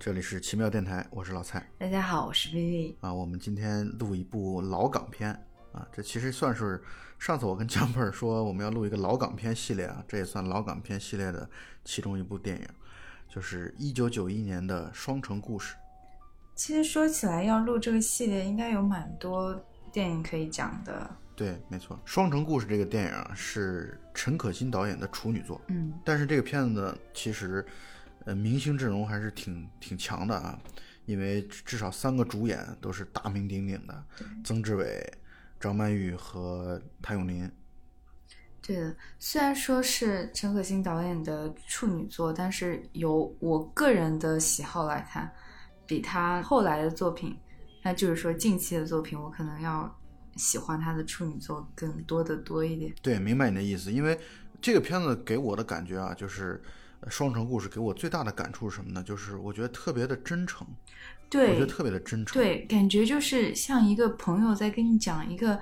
这里是奇妙电台，我是老蔡大家好，我是 Vivi。啊。我们今天录一部老港片啊，这其实算是上次我跟江妹儿说我们要录一个老港片系列啊，这也算老港片系列的其中一部电影，就是一九九一年的《双城故事》。其实说起来，要录这个系列，应该有蛮多电影可以讲的。对，没错，《双城故事》这个电影啊是陈可辛导演的处女作，嗯，但是这个片子呢，其实呃明星阵容还是挺挺强的啊，因为至少三个主演都是大名鼎鼎的，曾志伟、张曼玉和谭咏麟。对的。虽然说是陈可辛导演的处女作，但是由我个人的喜好来看，比他后来的作品，那就是说近期的作品，我可能要喜欢他的处女作更多的多一点。对，明白你的意思，因为这个片子给我的感觉啊，就是呃《双城故事》给我最大的感触是什么呢？就是我觉得特别的真诚，对我，觉得特别的真诚。对，感觉就是像一个朋友在跟你讲一个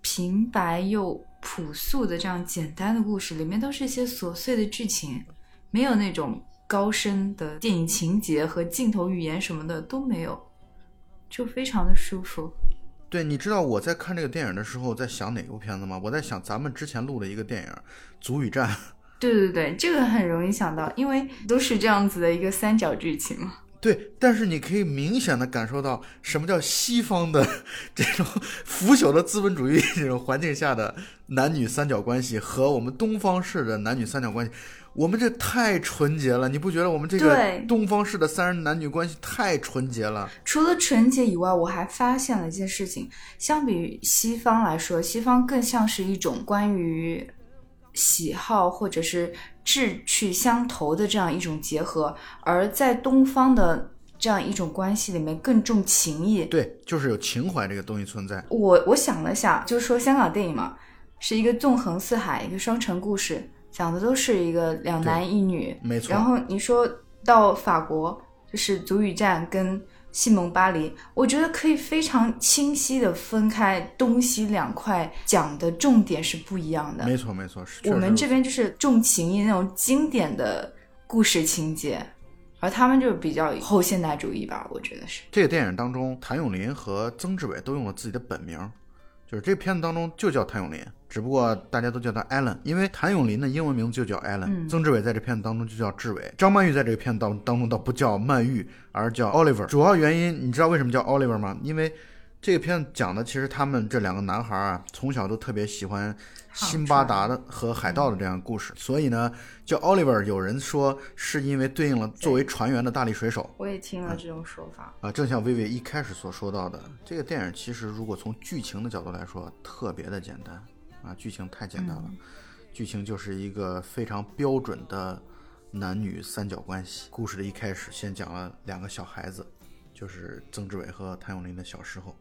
平白又朴素的这样简单的故事，里面都是一些琐碎的剧情，没有那种高深的电影情节和镜头语言什么的都没有，就非常的舒服。对，你知道我在看这个电影的时候在想哪部片子吗？我在想咱们之前录的一个电影《足与战》。对对对，这个很容易想到，因为都是这样子的一个三角剧情嘛。对，但是你可以明显的感受到什么叫西方的这种腐朽的资本主义这种环境下的男女三角关系和我们东方式的男女三角关系，我们这太纯洁了，你不觉得我们这个东方式的三人男女关系太纯洁了？除了纯洁以外，我还发现了一件事情，相比于西方来说，西方更像是一种关于喜好或者是志趣相投的这样一种结合，而在东方的这样一种关系里面更重情义。对，就是有情怀这个东西存在。我我想了想，就是说香港电影嘛，是一个纵横四海，一个双城故事，讲的都是一个两男一女。没错然后你说到法国，就是足语战跟西蒙巴黎，我觉得可以非常清晰的分开东西两块，讲的重点是不一样的。没错，没错，是我们这边就是重情义那种经典的故事情节，而他们就比较后现代主义吧，我觉得是。这个电影当中，谭咏麟和曾志伟都用了自己的本名，就是这片子当中就叫谭咏麟，只不过大家都叫他 Allen，因为谭咏麟的英文名字就叫 Allen、嗯曾志伟在这片子当中就叫志伟，张曼玉在这个片子当当中倒不叫曼玉，而叫 Oliver。主要原因你知道为什么叫 Oliver 吗？因为这个片子讲的其实他们这两个男孩啊，从小都特别喜欢辛巴达的和海盗的这样的故事，所以呢叫 Oliver。有人说是因为对应了作为船员的大力水手。我也听了这种说法。啊，正像薇薇一开始所说到的，这个电影其实如果从剧情的角度来说，特别的简单啊，剧情太简单了，剧情就是一个非常标准的男女三角关系。故事的一开始，先讲了两个小孩子，就是曾志伟和谭咏麟的小时候。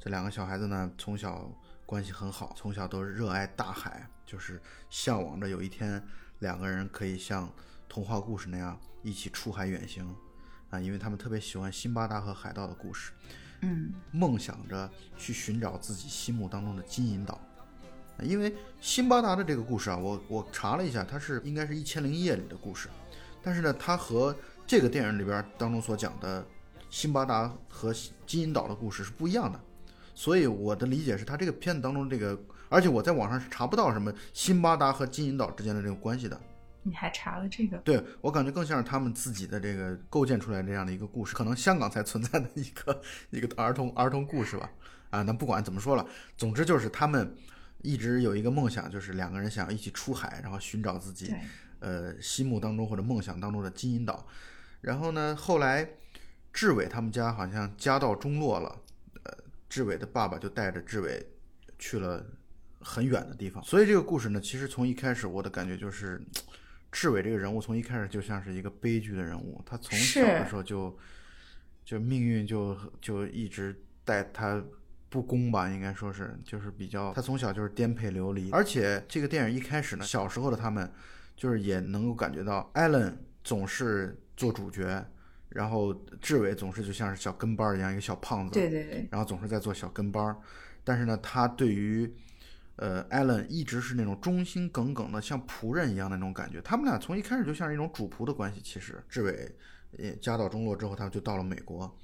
这两个小孩子呢，从小关系很好，从小都热爱大海，就是向往着有一天两个人可以像童话故事那样一起出海远行。啊，因为他们特别喜欢辛巴达和海盗的故事，嗯，梦想着去寻找自己心目当中的金银岛。啊因为辛巴达的这个故事啊，我我查了一下，它是应该是一千零一夜里的故事，但是呢，它和这个电影里边当中所讲的辛巴达和金银岛的故事是不一样的。所以我的理解是，他这个片子当中这个，而且我在网上是查不到什么辛巴达和金银岛之间的这个关系的。你还查了这个？对我感觉更像是他们自己的这个构建出来这样的一个故事，可能香港才存在的一个 一个儿童儿童故事吧。啊，那不管怎么说了，总之就是他们一直有一个梦想，就是两个人想要一起出海，然后寻找自己，呃心目当中或者梦想当中的金银岛。然后呢，后来志伟他们家好像家道中落了，呃，志伟的爸爸就带着志伟去了很远的地方。所以这个故事呢，其实从一开始我的感觉就是，志伟这个人物从一开始就像是一个悲剧的人物，他从小的时候就就命运就就一直待他不公吧，应该说是，就是比较他从小就是颠沛流离，而且这个电影一开始呢，小时候的他们就是也能够感觉到，艾伦总是做主角，然后志伟总是就像是小跟班儿一样，一个小胖子，对对对，然后总是在做小跟班儿，但是呢，他对于呃艾伦一直是那种忠心耿耿的，像仆人一样的那种感觉。他们俩从一开始就像是一种主仆的关系。其实志伟也家道中落之后，他就到了美国。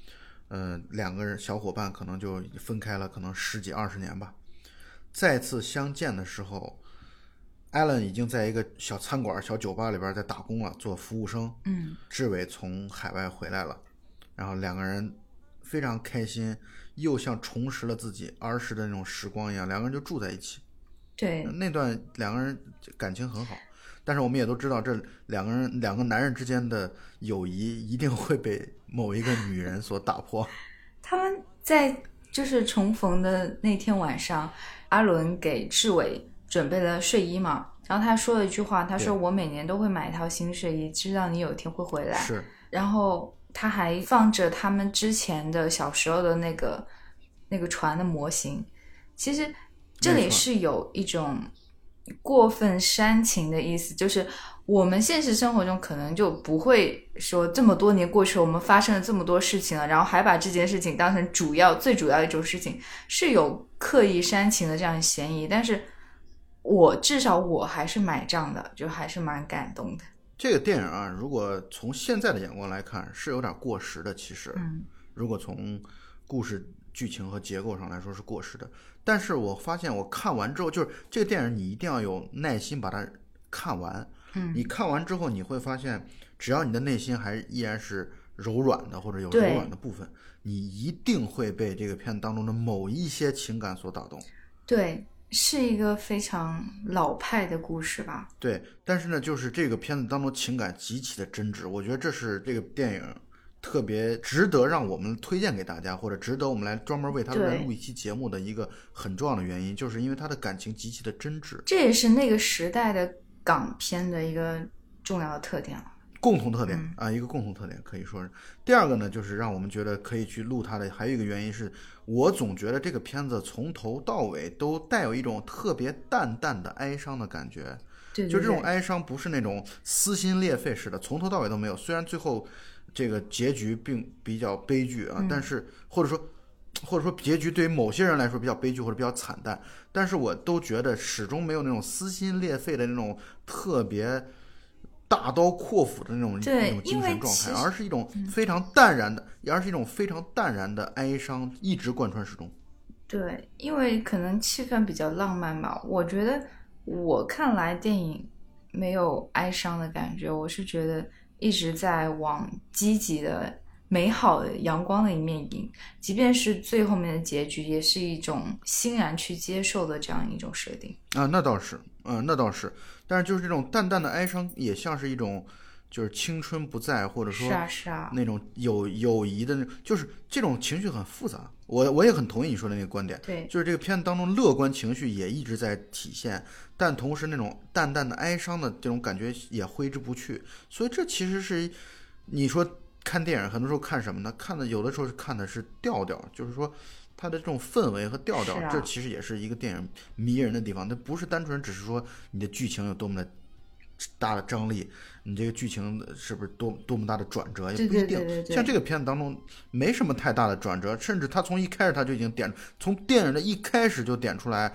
嗯、两个人小伙伴可能就分开了，可能十几二十年吧。再次相见的时候，艾伦已经在一个小餐馆、小酒吧里边在打工了，做服务生。嗯，志伟从海外回来了，然后两个人非常开心，又像重拾了自己儿时的那种时光一样，两个人就住在一起。对，那段两个人感情很好，但是我们也都知道，这两个人两个男人之间的友谊一定会被某一个女人所打破。他们在就是重逢的那天晚上，阿伦给志伟准备了睡衣嘛，然后他说了一句话，他说：“我每年都会买一套新睡衣，知道你有一天会回来。”是，然后他还放着他们之前的小时候的那个那个船的模型。其实这里是有一种过分煽情的意思，就是我们现实生活中可能就不会说这么多年过去了，我们发生了这么多事情了，然后还把这件事情当成主要、最主要一种事情，是有刻意煽情的这样嫌疑。但是我至少我还是买账的，就还是蛮感动的。这个电影啊，如果从现在的眼光来看，是有点过时的。其实，嗯如果从故事剧情和结构上来说是过时的，但是我发现我看完之后，就是这个电影你一定要有耐心把它看完。嗯你看完之后，你会发现，只要你的内心还依然是柔软的，或者有柔软的部分，你一定会被这个片子当中的某一些情感所打动。对，是一个非常老派的故事吧。对，但是呢，就是这个片子当中情感极其的真挚，我觉得这是这个电影特别值得让我们推荐给大家，或者值得我们来专门为它来录一期节目的一个很重要的原因，就是因为它的感情极其的真挚。这也是那个时代的港片的一个重要的特点了。共同特点嗯啊，一个共同特点可以说是。第二个呢，就是让我们觉得可以去录它的，还有一个原因是我总觉得这个片子从头到尾都带有一种特别淡淡的哀伤的感觉。对对就这种哀伤不是那种撕心裂肺似的，从头到尾都没有。虽然最后这个结局并比较悲剧啊，嗯但是或者说或者说结局对于某些人来说比较悲剧或者比较惨淡，但是我都觉得始终没有那种撕心裂肺的那种特别大刀阔斧的那种那种精神状态，而是一种非常淡然的，而是一种非常淡然的哀伤一直贯穿始终。对，因为可能气氛比较浪漫吧。我觉得我看来电影没有哀伤的感觉，我是觉得一直在往积极的、美好的、阳光的一面引。即便是最后面的结局，也是一种欣然去接受的这样一种设定。啊，那倒是，嗯、那倒是，但是就是这种淡淡的哀伤，也像是一种，就是青春不在，或者说是啊，是啊，那种友友谊的那，就是这种情绪很复杂。我我也很同意你说的那个观点，对，就是这个片子当中乐观情绪也一直在体现，但同时那种淡淡的哀伤的这种感觉也挥之不去。所以这其实是你说看电影，很多时候看什么呢？看的有的时候是看的是调调，就是说它的这种氛围和调调，啊这其实也是一个电影迷人的地方。它不是单纯只是说你的剧情有多么的大的张力，你这个剧情是不是多多么大的转折，也不一定。对对对对像这个片子当中没什么太大的转折，甚至他从一开始他就已经点，从电影的一开始就点出来，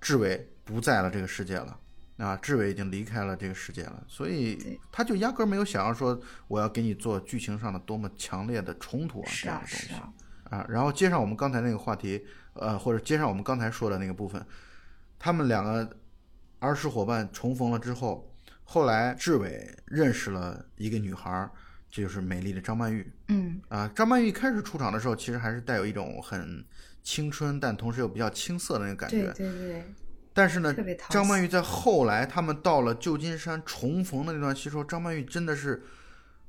志伟不在了这个世界了。啊，志伟已经离开了这个世界了，所以他就压根儿没有想要说我要给你做剧情上的多么强烈的冲突啊这样的东西是啊，啊。然后接上我们刚才那个话题，呃，或者接上我们刚才说的那个部分，他们两个儿时伙伴重逢了之后，后来志伟认识了一个女孩儿，这就是美丽的张曼玉。嗯，啊，张曼玉一开始出场的时候，其实还是带有一种很青春，但同时又比较青涩的那个感觉。对对对，但是呢张曼玉在后来他们到了旧金山重逢的那段戏时候，张曼玉真的是，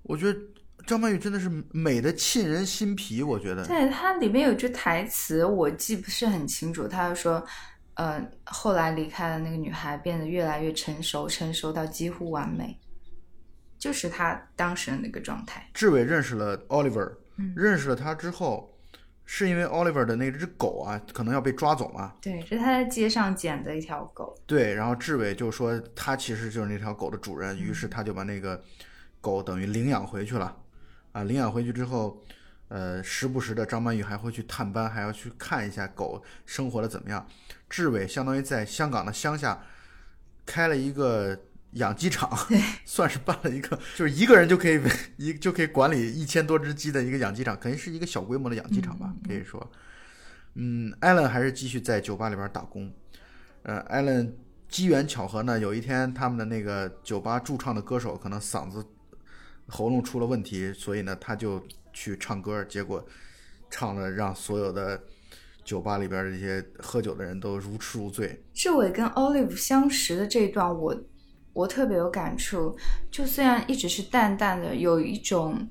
我觉得张曼玉真的是美的沁人心脾。我觉得，对，它里面有句台词，我记不是很清楚。他就说，呃，后来离开的那个女孩变得越来越成熟，成熟到几乎完美，就是她当时的那个状态。志伟认识了 Oliver，、嗯认识了他之后，是因为 Oliver 的那只狗啊，可能要被抓走嘛。对，这是他在街上捡的一条狗。对，然后志伟就说他其实就是那条狗的主人，于是他就把那个狗等于领养回去了。啊，领养回去之后，呃，时不时的张曼玉还会去探班，还要去看一下狗生活的怎么样。志伟相当于在香港的乡下开了一个养鸡场，算是办了一个，就是一个人就可以一就可以管理一千多只鸡的一个养鸡场，肯定是一个小规模的养鸡场吧，可以说。嗯，艾伦还是继续在酒吧里边打工。呃，艾伦机缘巧合呢，有一天他们的那个酒吧驻唱的歌手可能嗓子喉咙出了问题，所以呢他就去唱歌，结果唱了让所有的酒吧里边这些喝酒的人都如痴如醉。志伟跟 Olive 相识的这一段，我我特别有感触。就虽然一直是淡淡的，有一种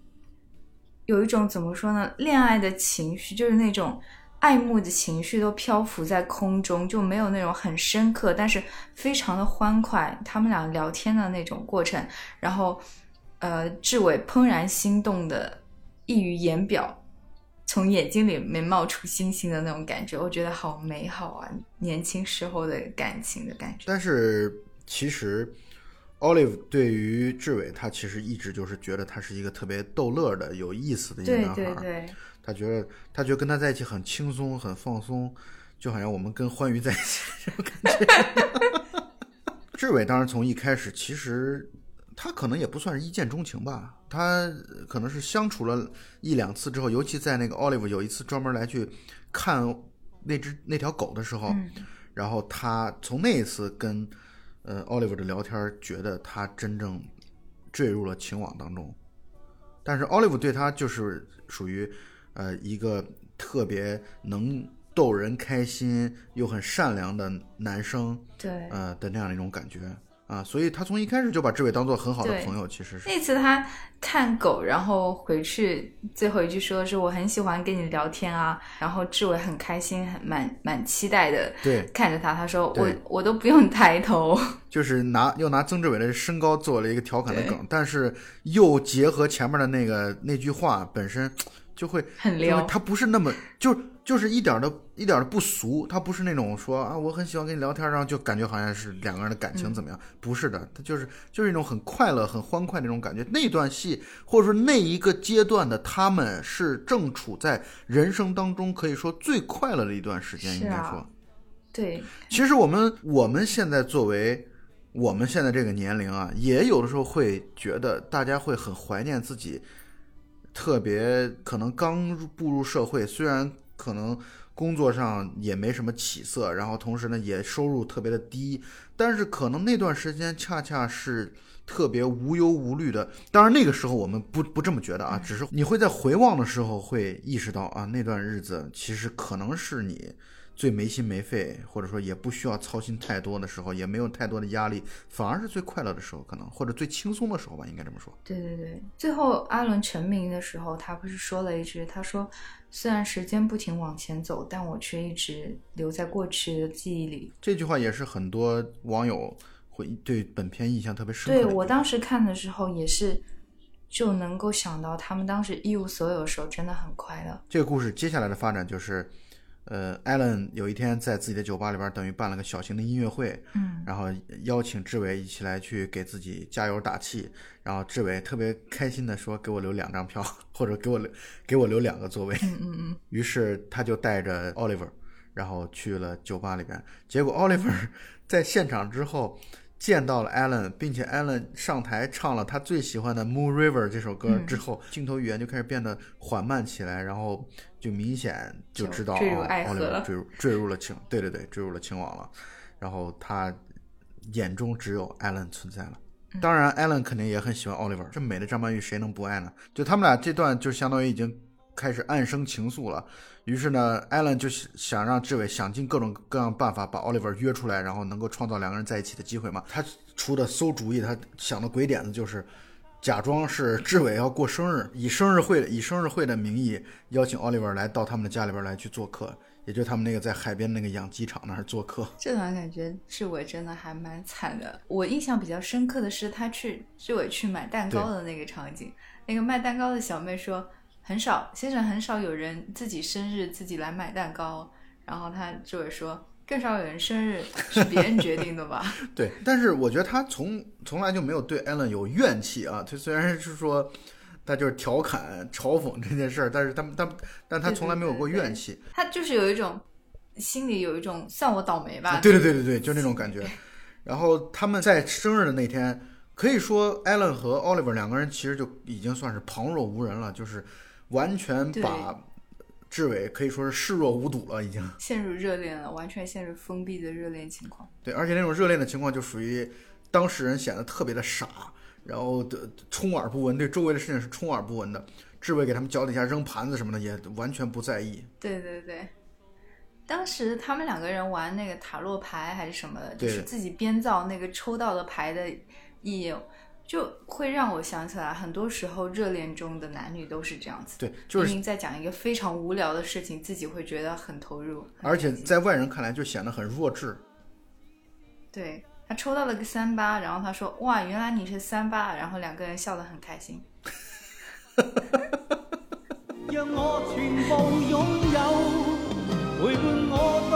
有一种怎么说呢，恋爱的情绪，就是那种。爱慕的情绪都漂浮在空中，就没有那种很深刻，但是非常的欢快。他们俩聊天的那种过程，然后，呃，志伟怦然心动的溢于言表，从眼睛里面冒出星星的那种感觉，我觉得好美好啊！年轻时候的感情的感觉。但是其实，Olive 对于志伟，他其实一直就是觉得他是一个特别逗乐的、有意思的一个男孩。对对对。他觉得，他觉得跟他在一起很轻松、很放松，就好像我们跟欢愉在一起这种感觉。志伟当然从一开始，其实他可能也不算是一见钟情吧，他可能是相处了一两次之后，尤其在那个 Olive 有一次专门来去看那只那条狗的时候，然后他从那一次跟呃 Olive 的聊天，觉得他真正坠入了情网当中。但是 Olive 对他就是属于。呃，一个特别能逗人开心又很善良的男生，对，呃的那样的一种感觉啊，所以他从一开始就把志伟当做很好的朋友，其实是那次他看狗，然后回去最后一句说的是我很喜欢跟你聊天啊，然后志伟很开心，很蛮蛮期待的，对，看着他，他说我我都不用抬头，就是拿又拿曾志伟的身高做了一个调侃的梗，但是又结合前面的那个那句话本身。就会很撩，他不是那么就就是一点的一点的不俗，他不是那种说啊我很喜欢跟你聊天，然后就感觉好像是两个人的感情怎么样？不是的，他就是就是一种很快乐、很欢快那种感觉。那段戏或者说那一个阶段的他们是正处在人生当中可以说最快乐的一段时间，应该说，对。其实我们我们现在作为我们现在这个年龄啊，也有的时候会觉得大家会很怀念自己。特别可能刚步入社会，虽然可能工作上也没什么起色，然后同时呢也收入特别的低，但是可能那段时间恰恰是特别无忧无虑的。当然那个时候我们不不这么觉得啊，只是你会在回望的时候会意识到啊，那段日子其实可能是你。最没心没肺，或者说也不需要操心太多的时候，也没有太多的压力，反而是最快乐的时候，可能或者最轻松的时候吧，应该这么说。对对对，最后阿伦成名的时候，他不是说了一句：“他说，虽然时间不停往前走，但我却一直留在过去的记忆里。”这句话也是很多网友会对本片印象特别深。对我当时看的时候，也是就能够想到他们当时一无所有的时候真的很快乐。这个故事接下来的发展就是。呃，艾伦有一天在自己的酒吧里边，等于办了个小型的音乐会，嗯，然后邀请志伟一起来去给自己加油打气。然后志伟特别开心的说：“给我留两张票，或者给我留给我留两个座位。”嗯嗯嗯。于是他就带着 Oliver，然后去了酒吧里边。结果 Oliver 在现场之后。见到了 Allen，并且 Allen 上台唱了他最喜欢的《Moon River》这首歌之后，镜头语言就开始变得缓慢起来，然后就明显就知道啊，奥利弗坠入坠入了情，对对对，坠入了情网了。然后他眼中只有 Allen 存在了。当然，Allen 肯定也很喜欢 Oliver，这美的张曼玉谁能不爱呢？就他们俩这段就相当于已经开始暗生情愫了。于是呢，艾伦就想让志伟想尽各种各样办法把奥利弗约出来，然后能够创造两个人在一起的机会嘛。他出的馊主意，他想的鬼点子就是，假装是志伟要过生日，以生日会以生日会的名义邀请奥利弗来到他们的家里边来去做客，也就他们那个在海边那个养鸡场那儿做客。这段感觉志伟真的还蛮惨的。我印象比较深刻的是他去志伟去买蛋糕的那个场景，那个卖蛋糕的小妹说。很少，先生很少有人自己生日自己来买蛋糕，然后他就会说，更少有人生日是别人决定的吧？对，但是我觉得他从从来就没有对艾伦有怨气啊。他虽然是说他就是调侃嘲讽这件事儿，但是他他但他从来没有过怨气。他就是有一种心里有一种算我倒霉吧。对对对对对，就那种感觉。然后他们在生日的那天，可以说艾伦和 Oliver 两个人其实就已经算是旁若无人了，就是完全把志伟可以说是视若无睹了，已经。陷入热恋了，完全陷入封闭的热恋情况。对，而且那种热恋的情况就属于当事人显得特别的傻，然后的充耳不闻，对周围的事情是充耳不闻的。志伟给他们脚底下扔盘子什么的，也完全不在意。对对对，当时他们两个人玩那个塔罗牌还是什么的，就是自己编造那个抽到的牌的意义，就会让我想起来，很多时候热恋中的男女都是这样子。对，就是明明在讲一个非常无聊的事情，自己会觉得很投入，而且在外人看来就显得很弱智。对他抽到了个三八，然后他说：“哇，原来你是三八。”然后两个人笑得很开心。让我全部拥有，陪伴我到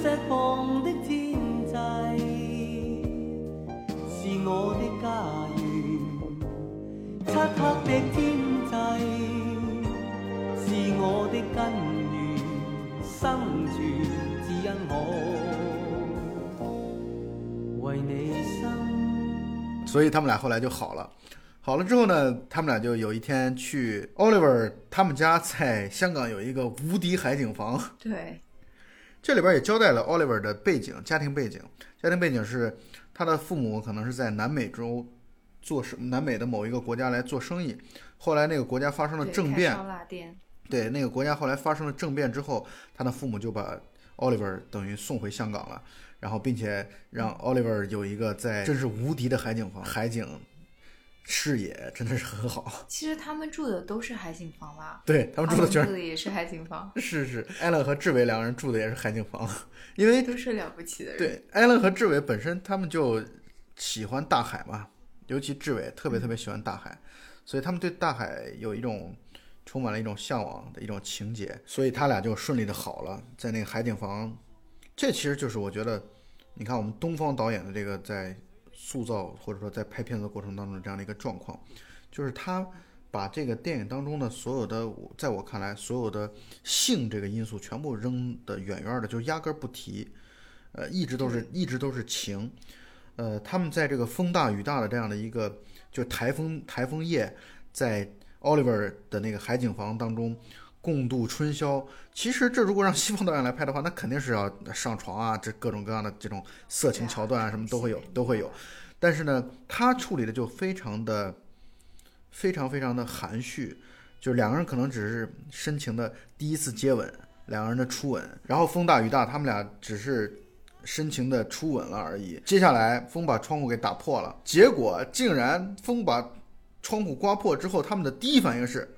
隕石旁的天際是我的家園，漆黑的天際是我的根源，生存只因我為你生。所以他们俩后来就好了。好了之后呢，他们俩就有一天去 Oliver 他们家，在香港有一个无敌海景房。对，这里边也交代了 Oliver 的背景，家庭背景。家庭背景是他的父母可能是在南美洲做生南美的某一个国家来做生意，后来那个国家发生了政变。对，那个国家后来发生了政变之后，他的父母就把 Oliver 等于送回香港了，然后并且让 Oliver 有一个在真是无敌的海景房，海景视野真的是很好。其实他们住的都是海景房吧？对他们住的全住的也是海景房，是是，艾伦和志伟两个人住的也是海景房，因为都是了不起的人。对艾伦和志伟本身他们就喜欢大海嘛，尤其志伟特别特别喜欢大海，所以他们对大海有一种充满了一种向往的一种情节，所以他俩就顺利的好了，在那个海景房，这其实就是我觉得，你看我们东方导演的这个在塑造或者说在拍片子的过程当中的这样的一个状况，就是他把这个电影当中的所有的，在我看来所有的性这个因素全部扔得远远的，就压根儿不提，呃，一直都是一直都是情，呃，他们在这个风大雨大的这样的一个就台风台风夜，在 Oliver 的那个海景房当中共度春宵。其实这如果让西方导演来拍的话，那肯定是要上床啊，这各种各样的这种色情桥段啊，什么都会有，都会有。但是呢，他处理的就非常的非常非常的含蓄，就是两个人可能只是深情的第一次接吻，两个人的初吻，然后风大雨大，他们俩只是深情的初吻了而已。接下来风把窗户给打破了，结果竟然风把窗户刮破之后，他们的第一反应是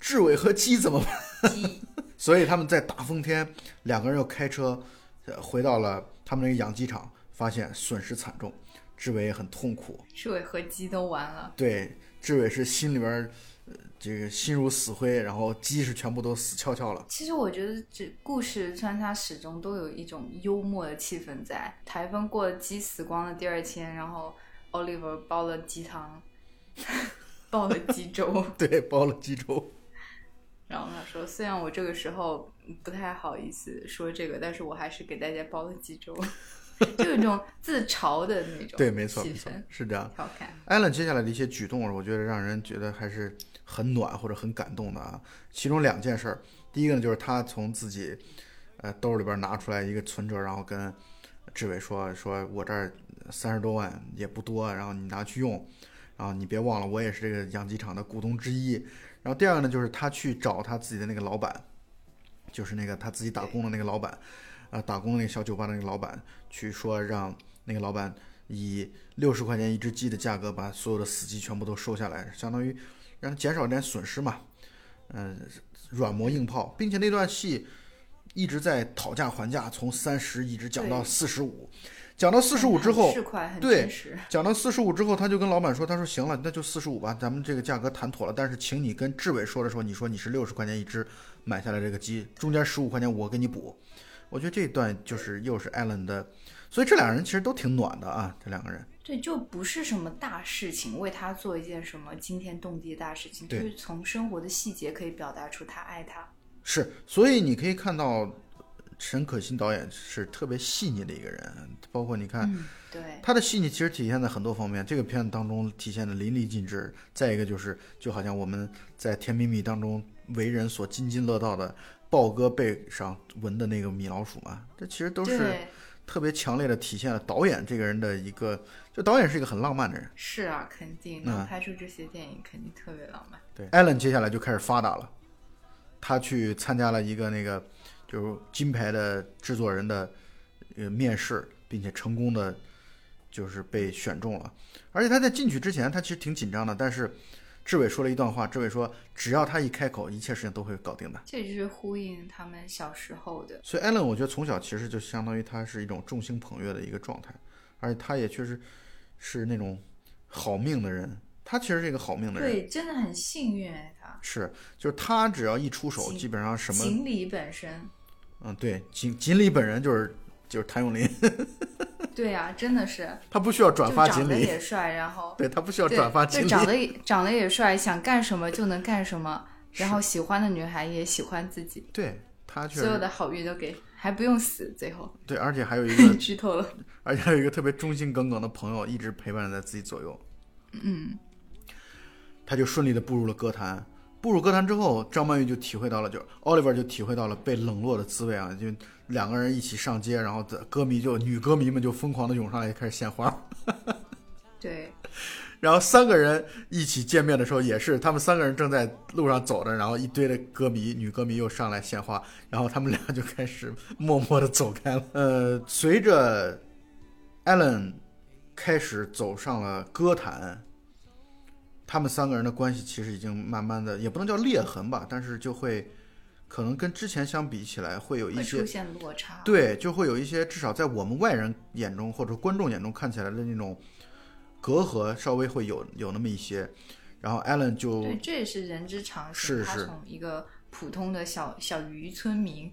志伟和鸡怎么办？鸡 所以他们在大风天，两个人又开车，回到了他们那个养鸡场，发现损失惨重，志伟也很痛苦。志伟和鸡都完了。对，志伟是心里边这个心如死灰，然后鸡是全部都死翘翘了。其实我觉得这故事穿插始终都有一种幽默的气氛在。台风过了，鸡死光了，第二天，然后 Oliver 煲了鸡汤，煲了鸡粥，对，煲了鸡粥。然后他说：“虽然我这个时候不太好意思说这个，但是我还是给大家煲了鸡粥，就有一种自嘲的那种对，没错，没错，是这样。艾伦接下来的一些举动，我觉得让人觉得还是很暖或者很感动的啊。其中两件事儿，第一个呢就是他从自己呃兜里边拿出来一个存折，然后跟志伟说：“说我这儿三十多万也不多，然后你拿去用，然后你别忘了我也是这个养鸡场的股东之一。”然后第二个呢就是他去找他自己的那个老板，就是那个他自己打工的那个老板，呃，打工的那个小酒吧的那个老板，去说让那个老板以六十块钱一只鸡的价格把所有的死鸡全部都收下来，相当于让他减少点损失嘛。嗯、软磨硬泡，并且那段戏一直在讨价还价，从三十一直讲到对四十五，讲到四十五之后对。讲到四十五之后，他就跟老板说：“他说行了，那就四十五吧，咱们这个价格谈妥了。但是请你跟志伟说的时候，你说你是六十块钱一只买下来这个鸡，中间十五块钱我给你补。”我觉得这一段就是又是艾伦的，所以这两个人其实都挺暖的啊，这两个人。对，就不是什么大事情，为他做一件什么惊天动地的大事情，就是从生活的细节可以表达出他爱他。是，所以你可以看到陈可辛导演是特别细腻的一个人，包括你看。嗯，对，他的细腻其实体现在很多方面，这个片子当中体现的淋漓尽致。再一个就是，就好像我们在《甜蜜蜜》当中为人所津津乐道的豹哥背上纹的那个米老鼠嘛，这其实都是，特别强烈的体现了导演这个人的一个，就导演是一个很浪漫的人。是啊，肯定嗯能拍出这些电影，肯定特别浪漫。对，艾伦接下来就开始发达了，他去参加了一个那个就是金牌的制作人的呃面试，并且成功的就是被选中了。而且他在进去之前，他其实挺紧张的，但是志伟说了一段话，志伟说只要他一开口，一切事情都会搞定的。这就是呼应他们小时候的。所以艾伦，我觉得从小其实就相当于他是一种众星捧月的一个状态，而且他也确实是那种好命的人。他其实是一个好命的人，对，真的很幸运哎，他是就是他只要一出手，基本上什么锦鲤本身，嗯，对，锦锦鲤本人就是就是谭咏麟，对啊，真的是，他不需要转发锦鲤，也帅，然后 对他不需要，转发锦鲤，就长得也长得也帅，想干什么就能干什么，然后喜欢的女孩也喜欢自己，对他确实所有的好运都给，还不用死，最后对，而且还有一个，剧透了。而且还有一个特别忠心耿耿的朋友一直陪伴在自己左右，嗯，他就顺利的步入了歌坛。步入歌坛之后，张曼玉就体会到了，就 Oliver 就体会到了被冷落的滋味啊！就两个人一起上街，然后歌迷就女歌迷们就疯狂的涌上来，开始献花。对，然后三个人一起见面的时候，也是他们三个人正在路上走着，然后一堆的歌迷、女歌迷又上来献花，然后他们俩就开始默默的走开了。呃，随着 Allen 开始走上了歌坛，他们三个人的关系其实已经慢慢的，也不能叫裂痕吧，但是就会可能跟之前相比起来，会有一些出现落差。对，就会有一些至少在我们外人眼中或者观众眼中看起来的那种隔阂，稍微会有有那么一些。然后 Allen 就对，这也是人之常情。他从一个普通的小小渔村民，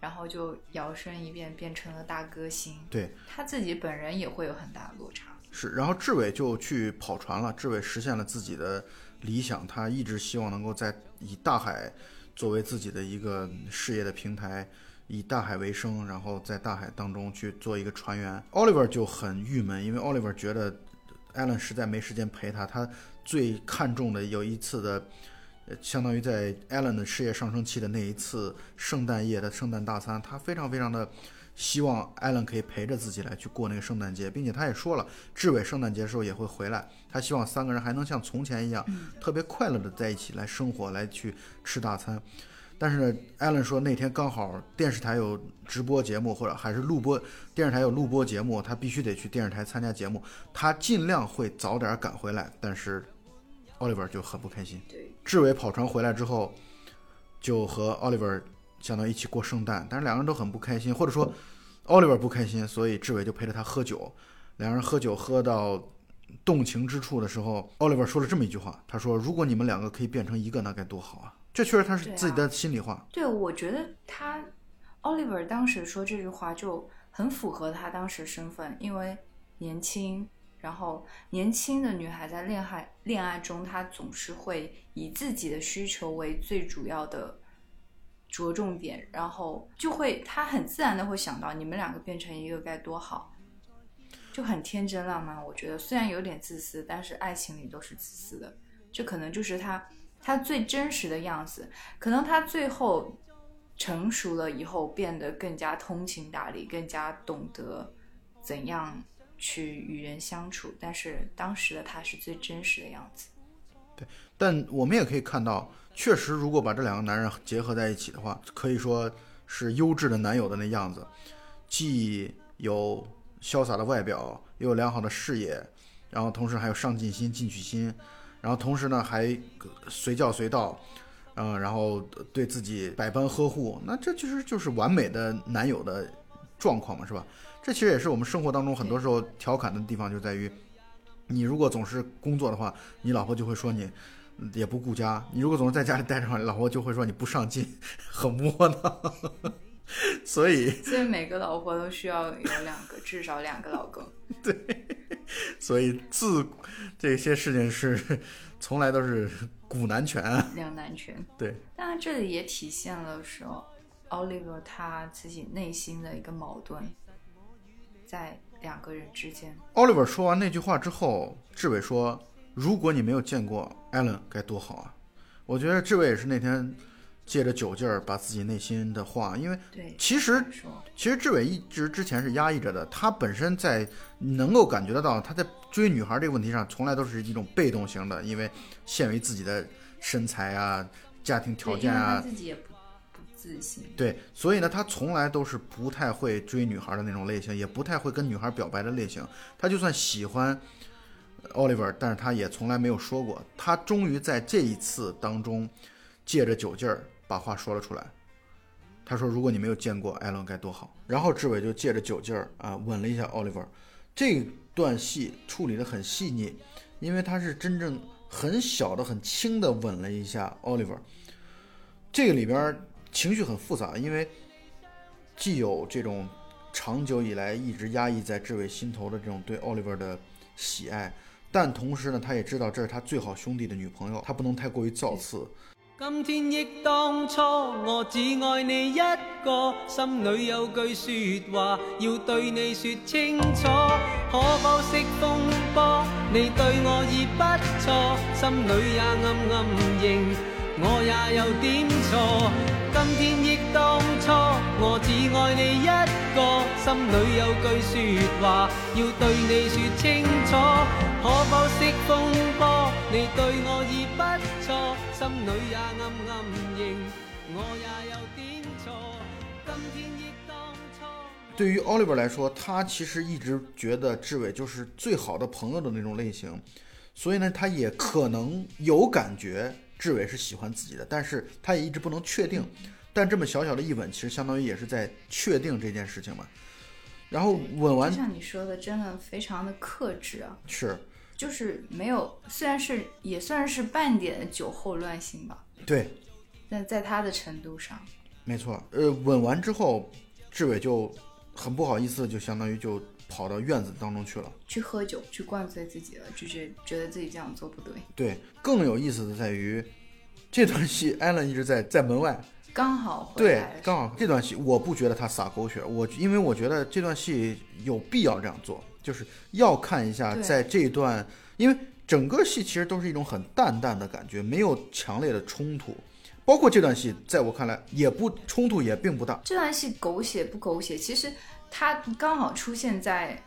然后就摇身一变变成了大歌星。对他自己本人也会有很大的落差。是，然后志伟就去跑船了。志伟实现了自己的理想，他一直希望能够在以大海作为自己的一个事业的平台，以大海为生，然后在大海当中去做一个船员。Oliver 就很郁闷，因为 Oliver 觉得 Allen 实在没时间陪他，他最看重的有一次的。相当于在 Allen 的事业上升期的那一次圣诞夜的圣诞大餐，他非常非常的希望艾伦可以陪着自己来去过那个圣诞节，并且他也说了，志伟圣诞节的时候也会回来。他希望三个人还能像从前一样，特别快乐的在一起来生活，来去吃大餐。但是呢，艾伦说那天刚好电视台有直播节目，或者还是录播，电视台有录播节目，他必须得去电视台参加节目。他尽量会早点赶回来，但是奥利弗就很不开心。对，志伟跑船回来之后，就和奥利弗相当于一起过圣诞，但是两个人都很不开心，或者说奥利弗不开心，所以志伟就陪着他喝酒。两人喝酒喝到动情之处的时候，奥利弗说了这么一句话：“他说，如果你们两个可以变成一个，那该多好啊！”这确实他是自己的心里话。对，我觉得他 Oliver 当时说这句话就很符合他当时身份，因为年轻，然后年轻的女孩在恋爱恋爱中，她总是会以自己的需求为最主要的着重点，然后就会他很自然的会想到你们两个变成一个该多好，就很天真浪漫。我觉得虽然有点自私，但是爱情里都是自私的，这可能就是他他最真实的样子。可能他最后成熟了以后，变得更加通情达理，更加懂得怎样去与人相处。但是当时的他是最真实的样子。对但我们也可以看到，确实，如果把这两个男人结合在一起的话，可以说是优质的男友的那样子，既有潇洒的外表，又有良好的事业，然后同时还有上进心、进取心，然后同时呢还随叫随到，嗯，然后对自己百般呵护，那这其实就是完美的男友的状况嘛，是吧？这其实也是我们生活当中很多时候调侃的地方，就在于，你如果总是工作的话，你老婆就会说你。嗯也不顾家，你如果总是在家里待着话，老婆就会说你不上进，很窝囊。所以，所以每个老婆都需要有两个，至少两个老公。对所以自这些事情是从来都是古难全啊。两难全。对，当然这里也体现了说，Oliver 他自己内心的一个矛盾，在两个人之间。Oliver 说完那句话之后，志伟说：“如果你没有见过 Allen，该多好啊！”我觉得志伟也是那天借着酒劲儿，把自己内心的话，因为，其实其实志伟一直之前是压抑着的，他本身在能够感觉得到，他在追女孩这个问题上，从来都是一种被动型的，因为限于自己的身材啊、家庭条件啊，自己也不不自信。对，所以呢，他从来都是不太会追女孩的那种类型，也不太会跟女孩表白的类型。他就算喜欢 Oliver，但是他也从来没有说过。他终于在这一次当中，借着酒劲儿把话说了出来。他说：“如果你没有见过艾伦该多好。”然后志伟就借着酒劲儿啊吻了一下 Oliver。这段戏处理的很细腻，因为他是真正很小的、很轻的吻了一下 Oliver。这个里边情绪很复杂，因为既有这种长久以来一直压抑在志伟心头的这种对 Oliver 的喜爱，但同时呢，他也知道这是他最好兄弟的女朋友，他不能太过于造次。今天忆当初，我只爱你一个，心里有句说话要对你说清楚。可否熄風波？你对我已不错，心里也暗暗认我也有点错。今天憶當初，我只愛你一個，心裏有句說話要對你說清楚。可否熄風波？你對我已不錯，心裏也暗暗認我也有點錯。今天憶當初。对于 Oliver 来说，他其實一直覺得志偉就是最好的朋友的那種類型，所以呢，他也可能有感覺志偉是喜歡自己的，但是他也一直不能確定。但这么小小的一吻，其实相当于也是在确定这件事情嘛。然后吻完就像你说的，真的非常的克制啊，是，就是没有，虽然是也算是半点酒后乱性吧，对，但在他的程度上，没错。呃，吻完之后，志伟就很不好意思，就相当于就跑到院子当中去了。去喝酒，去灌醉自己了，就是觉得自己这样做不对。对，更有意思的在于，这段戏艾伦一直在在门外。刚好回对来，，刚好这段戏我不觉得他撒狗血，我因为我觉得这段戏有必要这样做，就是要看一下在这一段，因为整个戏其实都是一种很淡淡的感觉，没有强烈的冲突，包括这段戏，在我看来也不冲突也并不大。这段戏狗血不狗血？其实它刚好出现在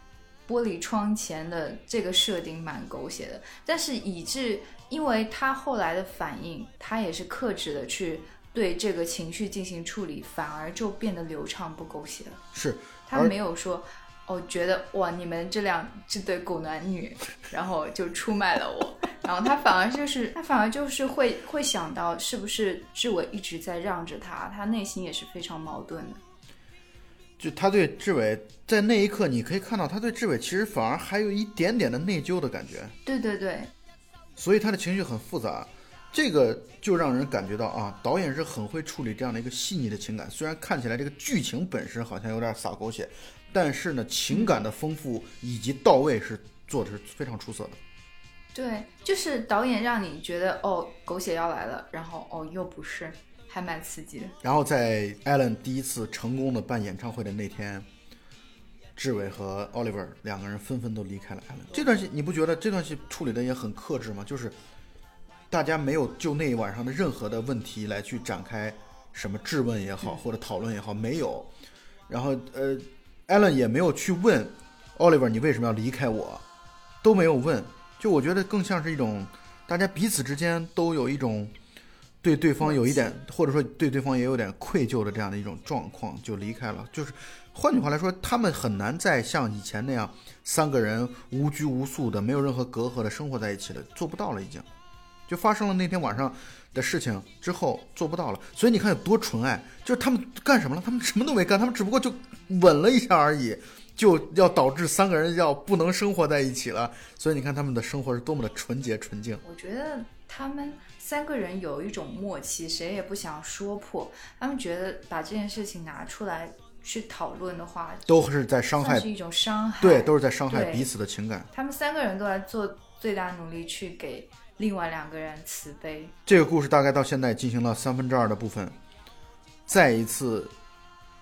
玻璃窗前的这个设定蛮狗血的，但是以致因为他后来的反应，他也是克制的去对这个情绪进行处理，反而就变得流畅不狗血了。是，他没有说。哦，觉得哇，你们这两这对狗男女，然后就出卖了我，然后他反而就是他反而就是会会想到是不是志伟一直在让着他，他内心也是非常矛盾的。就他对志伟在那一刻，你可以看到他对志伟其实反而还有一点点的内疚的感觉。对对对，所以他的情绪很复杂，这个就让人感觉到啊，导演是很会处理这样的一个细腻的情感。虽然看起来这个剧情本身好像有点洒狗血，但是呢，情感的丰富以及到位是做的是非常出色的。对，就是导演让你觉得哦，狗血要来了，然后哦又不是，还蛮刺激的。然后在 Allen 第一次成功的办演唱会的那天，志伟和 Oliver 两个人纷纷都离开了 Allen。这段戏你不觉得这段戏处理的也很克制吗？就是大家没有就那一晚上的任何的问题来去展开什么质问也好，或者讨论也好，没有。然后呃，Allen 也没有去问 Oliver 你为什么要离开我，都没有问。就我觉得更像是一种大家彼此之间都有一种对对方有一点，或者说对对方也有点愧疚的这样的一种状况，就离开了。就是换句话来说，他们很难再像以前那样三个人无拘无束的、没有任何隔阂的生活在一起了，做不到了，已经。就发生了那天晚上的事情之后，做不到了。所以你看有多纯爱，就是他们干什么了？他们什么都没干，他们只不过就吻了一下而已，就要导致三个人要不能生活在一起了。所以你看他们的生活是多么的纯洁纯净。我觉得他们三个人有一种默契，谁也不想说破。他们觉得把这件事情拿出来去讨论的话，都是在伤害是，一种伤害。对，都是在伤害彼此的情感。他们三个人都在做最大努力去给另外两个人慈悲。这个故事大概到现在进行了三分之二的部分，再一次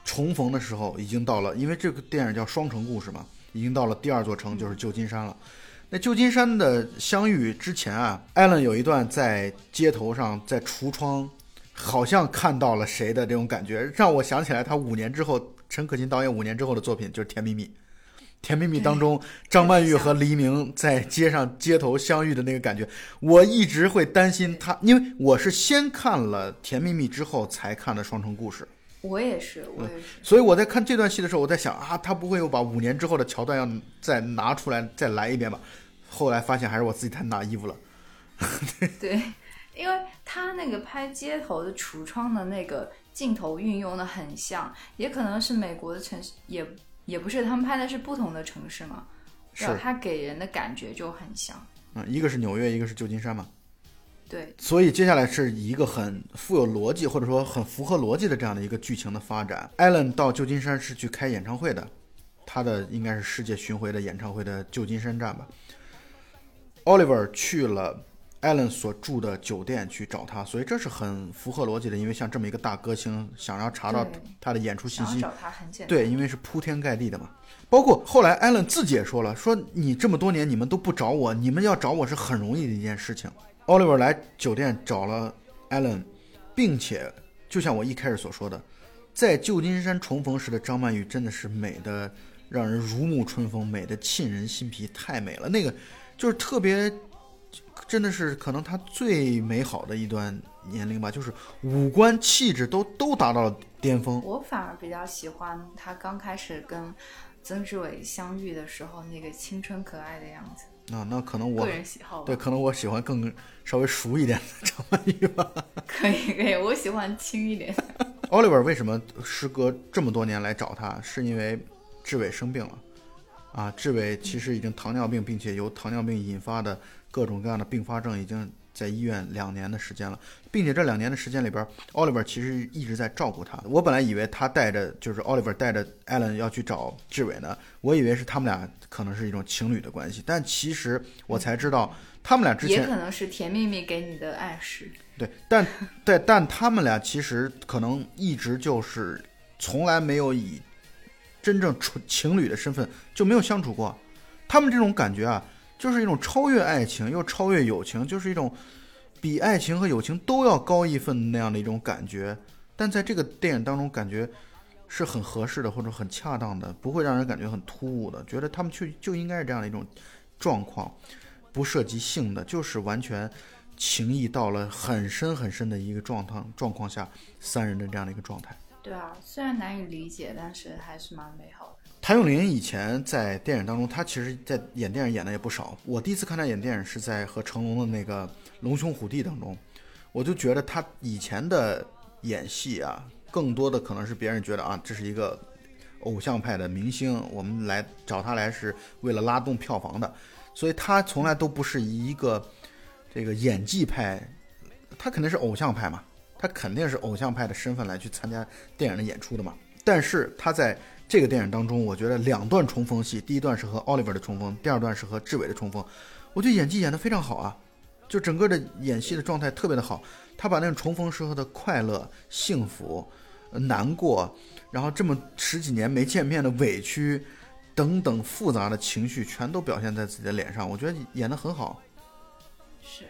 重逢的时候，已经到了，因为这个电影叫双城故事嘛，已经到了第二座城，就是旧金山了。那旧金山的相遇之前啊，艾伦有一段在街头上，在橱窗，好像看到了谁的这种感觉，让我想起来他五年之后，陈可辛导演五年之后的作品就是《甜蜜蜜》。《甜蜜蜜》当中，张曼玉和黎明在街上街头相遇的那个感觉，我一直会担心他，因为我是先看了《甜蜜蜜》之后才看的《双城故事》，我也是，我也是。所以我在看这段戏的时候，我在想啊，他不会又把五年之后的桥段要再拿出来再来一遍吧？后来发现还是我自己太拿衣服了。对，因为他那个拍街头的橱窗的那个镜头运用的很像，也可能是美国的城市，也也不是，他们拍的是不同的城市嘛，然后是他给人的感觉就很像。嗯，一个是纽约，一个是旧金山嘛。对，所以接下来是一个很富有逻辑，或者说很符合逻辑的这样的一个剧情的发展。艾伦到旧金山是去开演唱会的，他的应该是世界巡回的演唱会的旧金山站吧。Oliver 去了艾伦所住的酒店去找他，所以这是很符合逻辑的，因为像这么一个大歌星，想要查到他的演出信息，找他很简单。对，因为是铺天盖地的嘛。包括后来艾伦自己也说了，说你这么多年你们都不找我，你们要找我是很容易的一件事情。Oliver 来酒店找了艾伦，并且就像我一开始所说的，在旧金山重逢时的张曼玉真的是美的让人如沐春风，美的沁人心脾，太美了。那个就是特别，真的是可能他最美好的一段年龄吧，就是五官气质都都达到了巅峰。我反而比较喜欢他刚开始跟曾志伟相遇的时候那个青春可爱的样子，啊，那可能我个人喜好吧。对，可能我喜欢更稍微熟一点的 张曼玉吧。可以可以，我喜欢轻一点。Oliver 为什么时隔这么多年来找他？是因为志伟生病了啊。志伟其实已经糖尿病，并且由糖尿病引发的各种各样的并发症，已经在医院两年的时间了，并且这两年的时间里边，Oliver 其实一直在照顾他。我本来以为他带着就是 Oliver 带着 Allen 要去找志伟呢，我以为是他们俩可能是一种情侣的关系，但其实我才知道他们俩之前也可能是甜蜜蜜给你的暗示。对，但 对，但他们俩其实可能一直就是从来没有以真正纯情侣的身份就没有相处过。他们这种感觉啊，就是一种超越爱情又超越友情，就是一种比爱情和友情都要高一分那样的一种感觉。但在这个电影当中，感觉是很合适的，或者很恰当的，不会让人感觉很突兀的。觉得他们就就应该是这样的一种状况，不涉及性的，就是完全情谊到了很深很深的一个状态状况下，三人的这样的一个状态。对啊，虽然难以理解，但是还是蛮美好的。谭咏麟以前在电影当中，他其实在演电影演的也不少。我第一次看他演电影是在和成龙的那个《龙兄虎弟》当中，我就觉得他以前的演戏啊，更多的可能是别人觉得啊，这是一个偶像派的明星，我们来找他来是为了拉动票房的，所以他从来都不是一个这个演技派，他肯定是偶像派嘛，他肯定是偶像派的身份来去参加电影的演出的嘛。但是他在这个电影当中，我觉得两段重逢戏，第一段是和 Oliver 的重逢，第二段是和志伟的重逢，我觉得演技演得非常好啊，就整个的演戏的状态特别的好。他把那种重逢时候的快乐、幸福、呃难过，然后这么十几年没见面的委屈等等复杂的情绪，全都表现在自己的脸上，我觉得演得很好。是啊，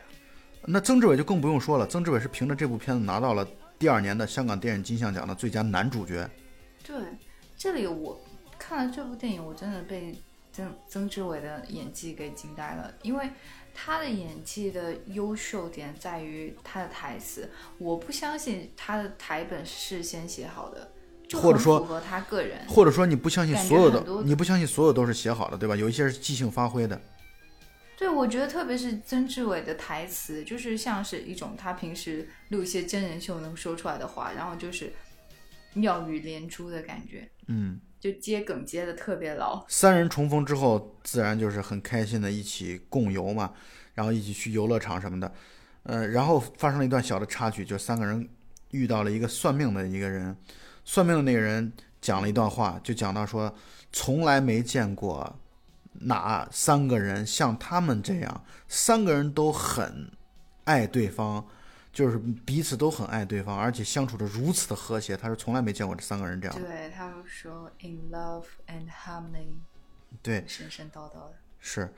那曾志伟就更不用说了，曾志伟是凭着这部片子拿到了第二年的香港电影金像奖的最佳男主角。对，这里我看了这部电影，我真的被曾曾志伟的演技给惊呆了，因为他的演技的优秀点在于他的台词，我不相信他的台本是事先写好的，就或者说符合他个人。或者说你不相信所有的你不相信所有都是写好的，对吧？有一些是即兴发挥的。对，我觉得特别是曾志伟的台词，就是像是一种他平时录一些真人秀能说出来的话，然后就是妙语连珠的感觉，嗯，就接梗接的特别牢。三人重逢之后，自然就是很开心的一起共游嘛，然后一起去游乐场什么的。呃，然后发生了一段小的插曲，就三个人遇到了一个算命的一个人，算命的那个人讲了一段话，就讲到说，从来没见过哪三个人像他们这样，三个人都很爱对方，就是彼此都很爱对方，而且相处的如此的和谐，他是从来没见过这三个人这样。对他们说 in love and harmony，对，神神叨叨的。是，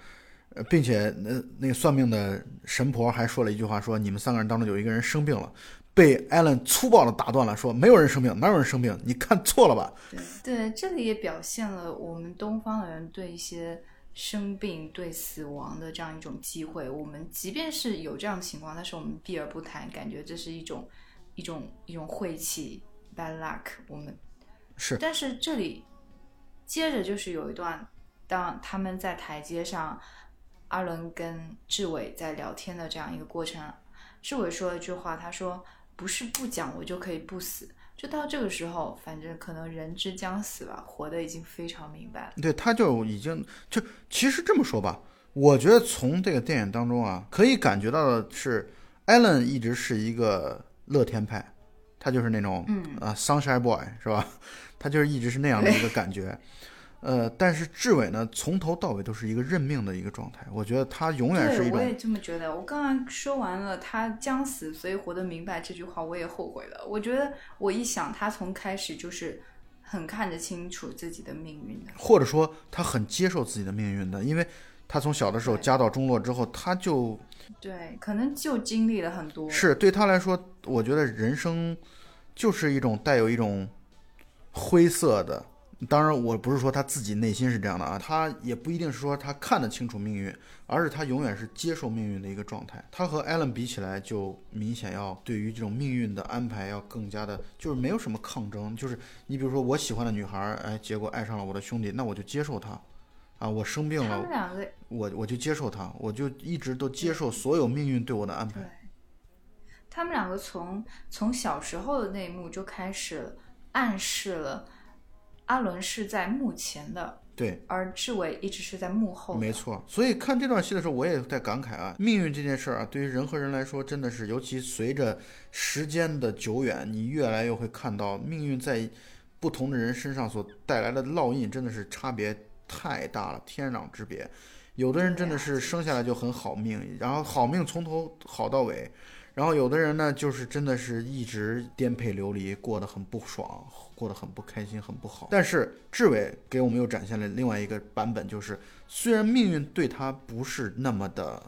呃，并且那那个算命的神婆还说了一句话，说你们三个人当中有一个人生病了，被艾伦粗暴的打断了，说没有人生病，哪有人生病？你看错了吧？对对，这里也表现了我们东方的人对一些生病、对死亡的这样一种机会。我们即便是有这样的情况，但是我们避而不谈，感觉这是一种一种一种晦气 bad luck。我们是，但是这里接着就是有一段，当他们在台阶上，阿伦跟志伟在聊天的这样一个过程，志伟说了一句话，他说：“不是不讲我就可以不死。”就到这个时候，反正可能人之将死吧，活的已经非常明白了。对，他就已经就其实这么说吧，我觉得从这个电影当中啊，可以感觉到的是，艾伦一直是一个乐天派，他就是那种嗯啊 sunshine boy 是吧？他就是一直是那样的一个感觉。呃，但是志伟呢，从头到尾都是一个认命的一个状态。我觉得他永远是一种，我也这么觉得。我刚刚说完了他将死，所以活得明白这句话，我也后悔了。我觉得我一想，他从开始就是很看得清楚自己的命运的。或者说他很接受自己的命运的，因为他从小的时候家道中落之后，他就对，可能就经历了很多。是对他来说，我觉得人生就是一种带有一种灰色的。当然，我不是说他自己内心是这样的啊，他也不一定是说他看得清楚命运，而是他永远是接受命运的一个状态。他和艾伦比起来，就明显要对于这种命运的安排要更加的，就是没有什么抗争。就是你比如说我喜欢的女孩，哎，结果爱上了我的兄弟，那我就接受他。啊，我生病了我我就接受他，我就一直都接受所有命运对我的安排。，他们两个从从小时候的那一幕就开始暗示了阿伦是在幕前的，对，而志伟一直是在幕后。没错。所以看这段戏的时候，我也在感慨啊，命运这件事儿啊，对于人和人来说，真的是，尤其随着时间的久远，你越来越会看到命运在不同的人身上所带来的烙印，真的是差别太大了，天壤之别。有的人真的是生下来就很好命，然后好命从头好到尾，然后有的人呢，就是真的是一直颠沛流离，过得很不爽，过得很不开心，很不好。但是志伟给我们又展现了另外一个版本，就是虽然命运对他不是那么的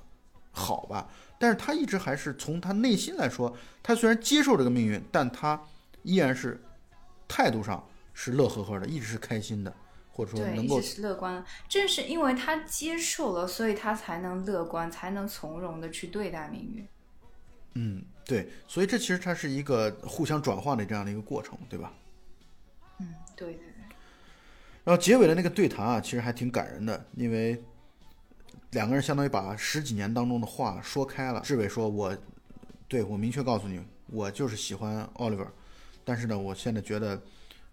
好吧，但是他一直还是从他内心来说，他虽然接受这个命运，但他依然是态度上是乐呵呵的，一直是开心的，或者说，能够一直是乐观的。正是因为他接受了，所以他才能乐观，才能从容的去对待命运。嗯，对，所以这其实它是一个互相转化的这样的一个过程，对吧？对，然后结尾的那个对谈啊，其实还挺感人的，因为两个人相当于把十几年当中的话说开了。志伟说：“我，对我明确告诉你，我就是喜欢 Oliver，但是呢，我现在觉得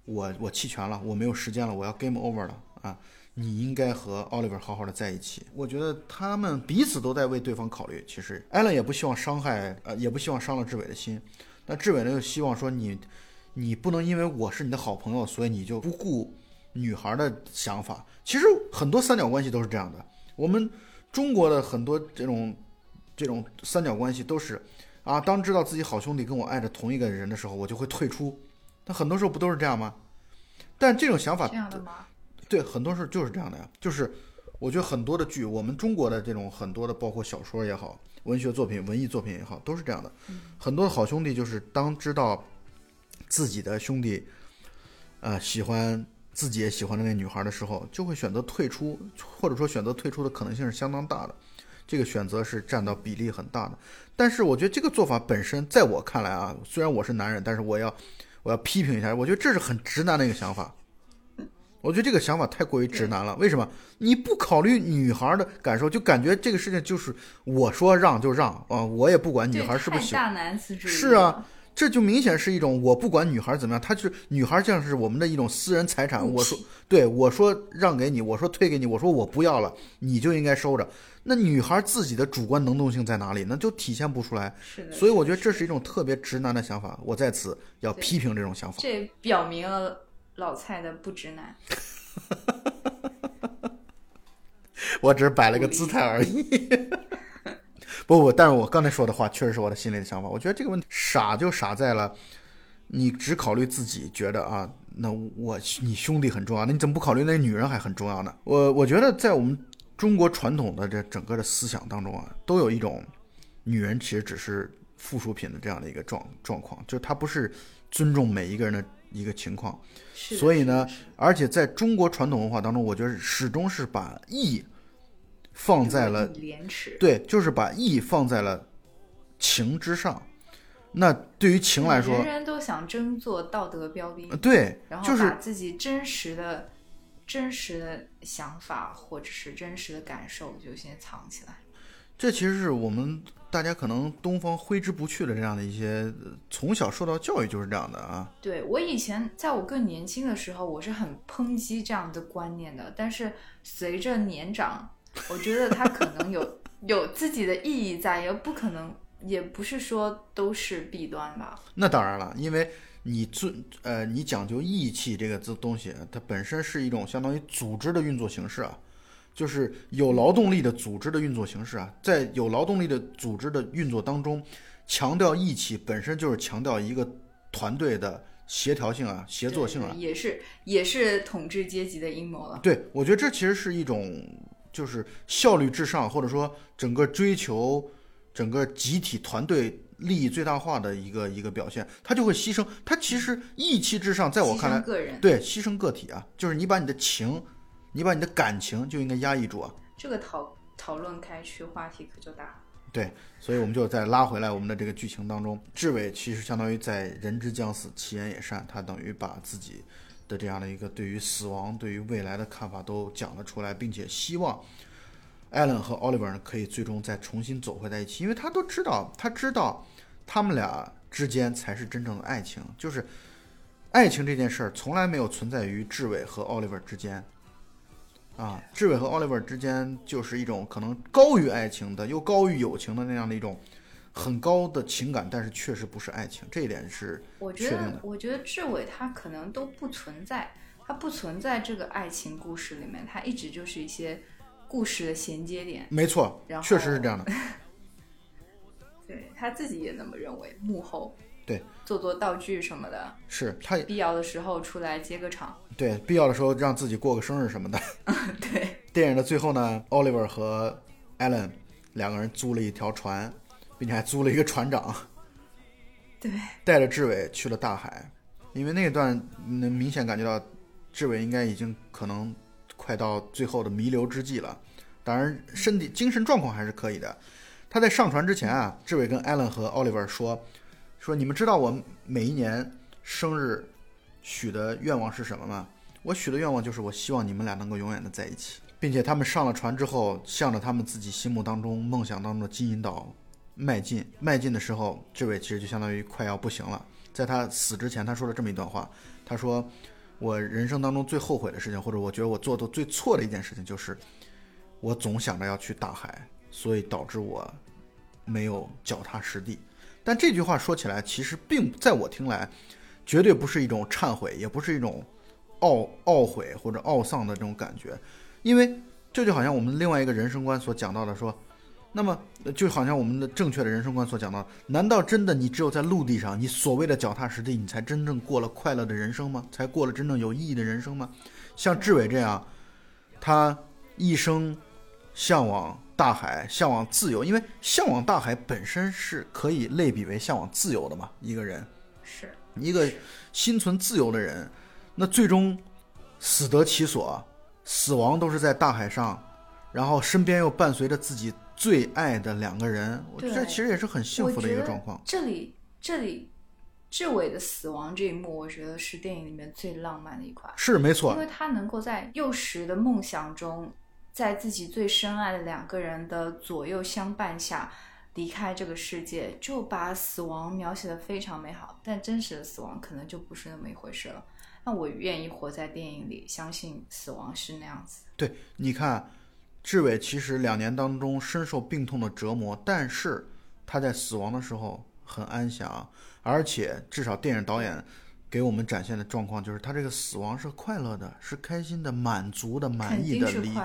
我我弃权了，我没有时间了，我要 game over 了啊！你应该和 Oliver 好好的在一起。我觉得他们彼此都在为对方考虑。其实艾伦也不希望伤害，呃，也不希望伤了志伟的心。那志伟呢，又希望说你，你不能因为我是你的好朋友，所以你就不顾女孩的想法。其实很多三角关系都是这样的。我们中国的很多这种这种三角关系都是啊，当知道自己好兄弟跟我爱着同一个人的时候，我就会退出。那很多时候不都是这样吗？但这种想法这样的吗？对，很多时候就是这样的呀。就是我觉得很多的剧，我们中国的这种很多的，包括小说也好，文学作品、文艺作品也好，都是这样的。很多好兄弟就是当知道自己的兄弟，呃，喜欢自己也喜欢的那女孩的时候，就会选择退出，或者说选择退出的可能性是相当大的。这个选择是占到比例很大的。但是我觉得这个做法本身，在我看来啊，虽然我是男人，但是我要我要批评一下，我觉得这是很直男的一个想法。我觉得这个想法太过于直男了。为什么？你不考虑女孩的感受，就感觉这个事情就是我说让就让啊，我也不管女对孩是不是喜欢。太大男子主义是啊了，这就明显是一种我不管女孩怎么样，她就是女孩像是我们的一种私人财产。我说对，我说让给你，我说退给你，我说我不要了，你就应该收着。那女孩自己的主观能动性在哪里？那就体现不出来。是的。所以我觉得这是一种特别直男的想法。我在此要批评这种想法。这表明了老蔡的不直男。我只是摆了个姿态而已。不不，但是我刚才说的话确实是我的心里的想法。我觉得这个问题傻就傻在了，你只考虑自己，觉得啊，那我你兄弟很重要，那你怎么不考虑那女人还很重要呢？我我觉得在我们中国传统的这整个的思想当中啊，都有一种女人其实只是附属品的这样的一个状状况，就是她不是尊重每一个人的一个情况。是所以呢而且在中国传统文化当中，我觉得始终是把义放在了廉耻。对，就是把义放在了情之上。那对于情来说人，人都想争做道德标兵呃，对然，后把自己真实的、真实的想法或者是真实的感受就先藏起来。这其实是我们大家可能东方挥之不去的这样的一些呃从小受到教育就是这样的啊。对我以前在我更年轻的时候，我是很抨击这样的观念的，但是随着年长，我觉得它可能有有自己的意义在，也不可能，也不是说都是弊端吧。那当然了，因为你尊呃，你讲究义气这个字东西，它本身是一种相当于组织的运作形式啊，就是有劳动力的组织的运作形式啊，在有劳动力的组织的运作当中，强调义气本身就是强调一个团队的协调性啊、协作性啊。也是也是统治阶级的阴谋了。对，我觉得这其实是一种就是效率至上，或者说整个追求整个集体团队利益最大化的一个一个表现，他就会牺牲。他其实义气至上，在我看来，个人，对牺牲个体啊，就是你把你的情，你把你的感情就应该压抑住啊。这个讨讨论开去，话题可就大了。对，所以我们就再拉回来我们的这个剧情当中，志伟其实相当于在人之将死，其言也善，他等于把自己的这样的一个对于死亡、对于未来的看法都讲了出来，并且希望艾伦和奥利弗呢可以最终再重新走回在一起，因为他都知道，他知道他们俩之间才是真正的爱情，就是爱情这件事儿从来没有存在于志伟和奥利弗之间。啊，志伟和奥利弗之间就是一种可能高于爱情的，又高于友情的那样的一种很高的情感，但是确实不是爱情，这一点是我觉得。我觉得志伟他可能都不存在，他不存在这个爱情故事里面，他一直就是一些故事的衔接点。没错然，后确实是这样的。对他自己也那么认为，幕后对做做道具什么的，是他必要的时候出来接个场。对必要的时候让自己过个生日什么的。对，电影的最后呢，Oliver 和 Alan 两个人租了一条船，并且还租了一个船长，对，带着志伟去了大海。因为那段能明显感觉到，志伟应该已经可能快到最后的弥留之际了。当然，身体精神状况还是可以的。他在上船之前啊，志伟跟 Alan 和 Oliver 说：“说你们知道我每一年生日许的愿望是什么吗？我许的愿望就是我希望你们俩能够永远的在一起，并且他们上了船之后，向着他们自己心目当中梦想当中的金银岛迈进。迈进的时候，志伟其实就相当于快要不行了。在他死之前，他说了这么一段话，他说：“我人生当中最后悔的事情，或者我觉得我做的最错的一件事情，就是我总想着要去大海，所以导致我没有脚踏实地。”但这句话说起来，其实并在我听来，绝对不是一种忏悔，也不是一种懊懊悔或者懊丧的这种感觉，因为这就好像我们另外一个人生观所讲到的说，那么呃就好像我们的正确的人生观所讲到，难道真的你只有在陆地上，你所谓的脚踏实地，你才真正过了快乐的人生吗？才过了真正有意义的人生吗？像志伟这样，他一生向往大海，向往自由，因为向往大海本身是可以类比为向往自由的嘛，一个人。是一个心存自由的人，那最终死得其所，死亡都是在大海上，然后身边又伴随着自己最爱的两个人，我觉得这其实也是很幸福的一个状况。这里这里志伟的死亡这一幕，我觉得是电影里面最浪漫的一块，是没错因，为他能够在幼时的梦想中，在自己最深爱的两个人的左右相伴下。离开这个世界，就把死亡描写的非常美好，但真实的死亡可能就不是那么一回事了。那我愿意活在电影里，相信死亡是那样子。对，你看，志伟其实两年当中深受病痛的折磨，但是他在死亡的时候很安详，而且至少电影导演给我们展现的状况就是他这个死亡是快乐的，是开心的、满足的、满意的离去。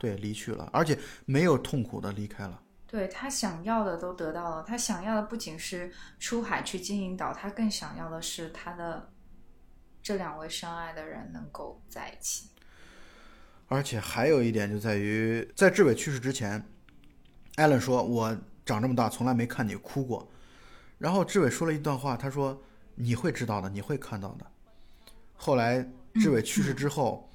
对，离去了，而且没有痛苦的离开了。对他想要的都得到了，他想要的不仅是出海去金银岛，他更想要的是他的这两位深爱的人能够在一起。而且还有一点就在于，在志伟去世之前，艾伦说：“我长这么大从来没看你哭过。”然后志伟说了一段话，他说：“你会知道的，你会看到的。”后来志伟去世之后，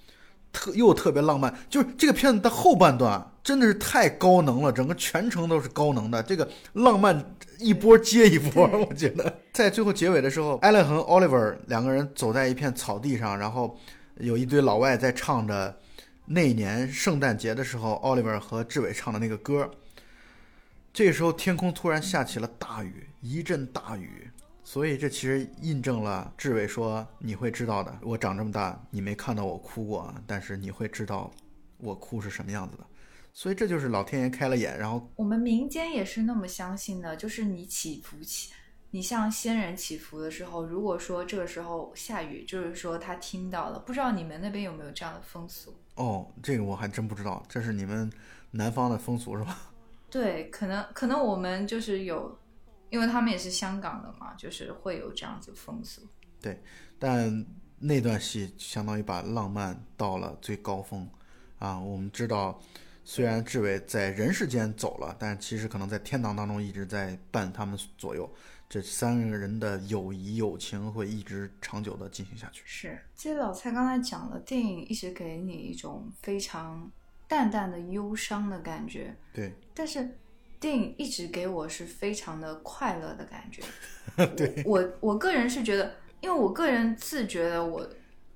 特又特别浪漫，就是这个片子的后半段真的是太高能了，整个全程都是高能的，这个浪漫一波接一波，我觉得在最后结尾的时候，艾伦和 Oliver 两个人走在一片草地上，然后有一堆老外在唱着。那年圣诞节的时候，奥利弗和志伟唱的那个歌，这时候天空突然下起了大雨，一阵大雨，所以这其实印证了志伟说你会知道的。我长这么大，你没看到我哭过啊，但是你会知道我哭是什么样子的。所以这就是老天爷开了眼，然后我们民间也是那么相信的，就是你祈福祈，你向仙人祈福的时候，如果说这个时候下雨，就是说他听到了，不知道你们那边有没有这样的风俗？哦，这个我还真不知道，这是你们南方的风俗是吧？对，可能可能我们就是有，因为他们也是香港的嘛，就是会有这样子风俗。对但那段戏相当于把浪漫到了最高峰啊！我们知道，虽然志伟在人世间走了，但其实可能在天堂当中一直在伴他们左右。这三个人的友谊友情会一直长久的进行下去。是，其实老蔡刚才讲了，电影一直给你一种非常淡淡的忧伤的感觉，对，但是电影一直给我是非常的快乐的感觉。对，我我个人是觉得，因为我个人自觉的我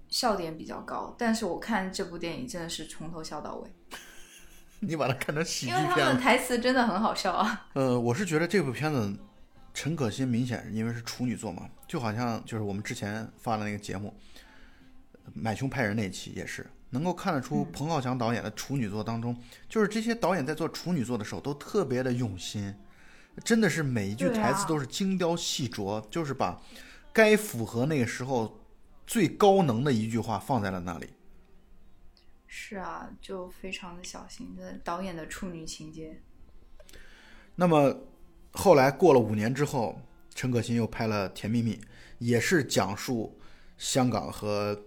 笑点比较高，但是我看这部电影真的是从头笑到尾，你把它看成喜剧因为他。们的台词真的很好笑啊。呃，我是觉得这部片子，陈可辛明显是因为是处女座嘛，就好像就是我们之前发的那个节目《买凶拍人》那一期也是，能够看得出彭浩翔导演的处女座当中，就是这些导演在做处女座的时候都特别的用心，真的是每一句台词都是精雕细琢，就是把该符合那个时候最高能的一句话放在了那里。是啊，就非常的小心的导演的处女情节。那么后来过了五年之后，陈可辛又拍了《甜蜜蜜》，也是讲述香港和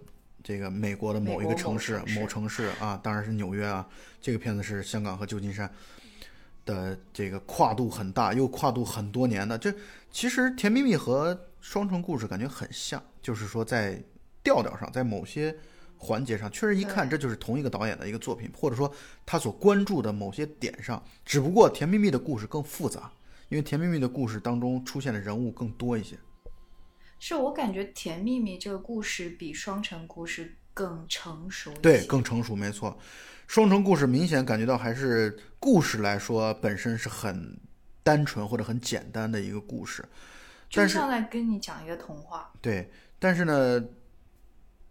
这个美国的某一个城市、某城市某城市啊，当然是纽约啊。这个片子是香港和旧金山的这个跨度很大，又跨度很多年的。这其实《甜蜜蜜》和《双城故事》感觉很像，就是说在调调上，在某些环节上，确实一看这就是同一个导演的一个作品，或者说他所关注的某些点上，只不过《甜蜜蜜》的故事更复杂，因为《甜蜜蜜》的故事当中出现的人物更多一些。是我感觉《甜蜜蜜》这个故事比《双城故事》更成熟。对，更成熟，没错。双城故事明显感觉到还是故事来说本身是很单纯或者很简单的一个故事，就但是上来跟你讲一个童话。对，但是呢，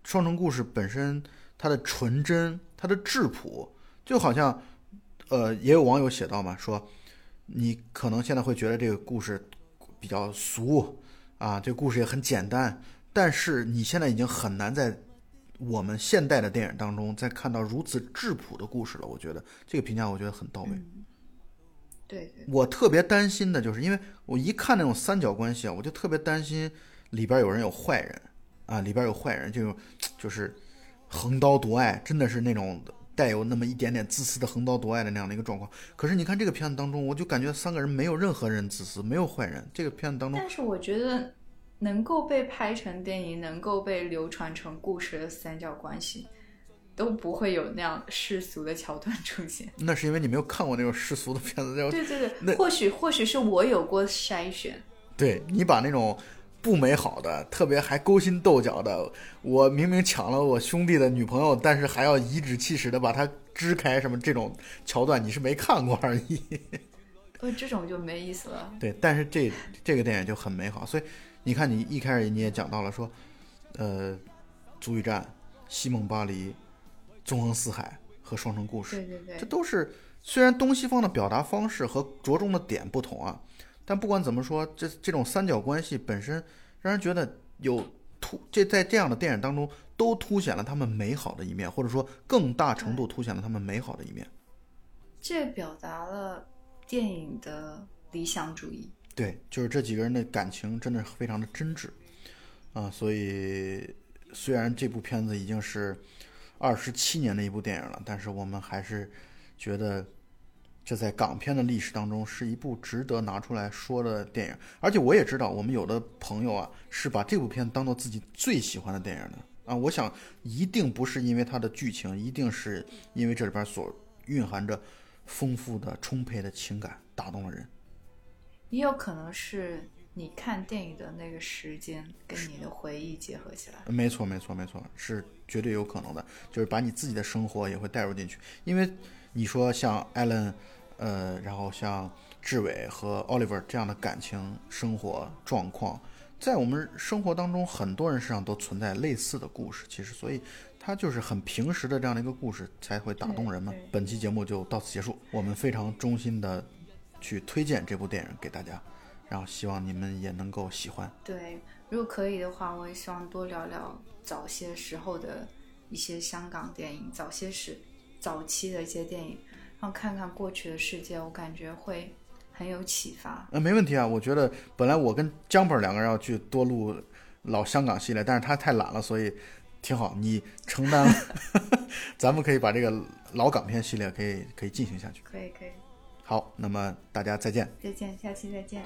双城故事本身它的纯真，它的质朴，就好像，呃，也有网友写到嘛，说你可能现在会觉得这个故事比较俗啊，这个故事也很简单，但是你现在已经很难在我们现代的电影当中再看到如此质朴的故事了。我觉得这个评价我觉得很到位。嗯，对对，我特别担心的就是，因为我一看那种三角关系啊，我就特别担心里边有人有坏人啊，里边有坏人，就就是横刀夺爱，真的是那种带有那么一点点自私的横刀夺爱的那样的一个状况。可是你看这个片子当中，我就感觉三个人没有任何人自私，没有坏人。这个片子当中，但是我觉得能够被拍成电影，能够被流传成故事的三角关系，都不会有那样世俗的桥段出现。那是因为你没有看过那种世俗的片子，对对对，或许或许是我有过筛选。对你把那种不美好的、特别还勾心斗角的，我明明抢了我兄弟的女朋友，但是还要颐指气使的把她支开，什么这种桥段，你是没看过而已。呃，这种就没意思了。对，但是这这个电影就很美好，所以你看，你一开始你也讲到了说，呃，足浴战、西蒙巴黎、纵横四海和双城故事，对对对这，都是虽然东西方的表达方式和着重的点不同啊，但不管怎么说，这这种三角关系本身让人觉得有突这在这样的电影当中都凸显了他们美好的一面，或者说更大程度凸显了他们美好的一面。这表达了电影的理想主义。对，就是这几个人的感情真的是非常的真挚啊，所以虽然这部片子已经是二十七年的一部电影了，但是我们还是觉得这在港片的历史当中是一部值得拿出来说的电影。而且我也知道，我们有的朋友啊是把这部片当做自己最喜欢的电影的啊。我想一定不是因为它的剧情，一定是因为这里边所蕴含着丰富的、充沛的情感打动了人。也有可能是你看电影的那个时间跟你的回忆结合起来。没错，没错，没错，是绝对有可能的，就是把你自己的生活也会带入进去。因为你说像艾伦，呃，然后像志伟和 Oliver 这样的感情生活状况，在我们生活当中，很多人身上都存在类似的故事。其实，所以它就是很平时的这样的一个故事，才会打动人嘛对对。本期节目就到此结束，我们非常衷心的去推荐这部电影给大家，然后希望你们也能够喜欢。对，如果可以的话，我也希望多聊聊早些时候的一些香港电影，早些时早期的一些电影，然后看看过去的世界，我感觉会很有启发。呃，没问题啊，我觉得本来我跟江本两个人要去多录老香港系列，但是他太懒了，所以挺好，你承担了，咱们可以把这个老港片系列可以可以进行下去。可以，可以，好，那么大家再见。再见，下期再见。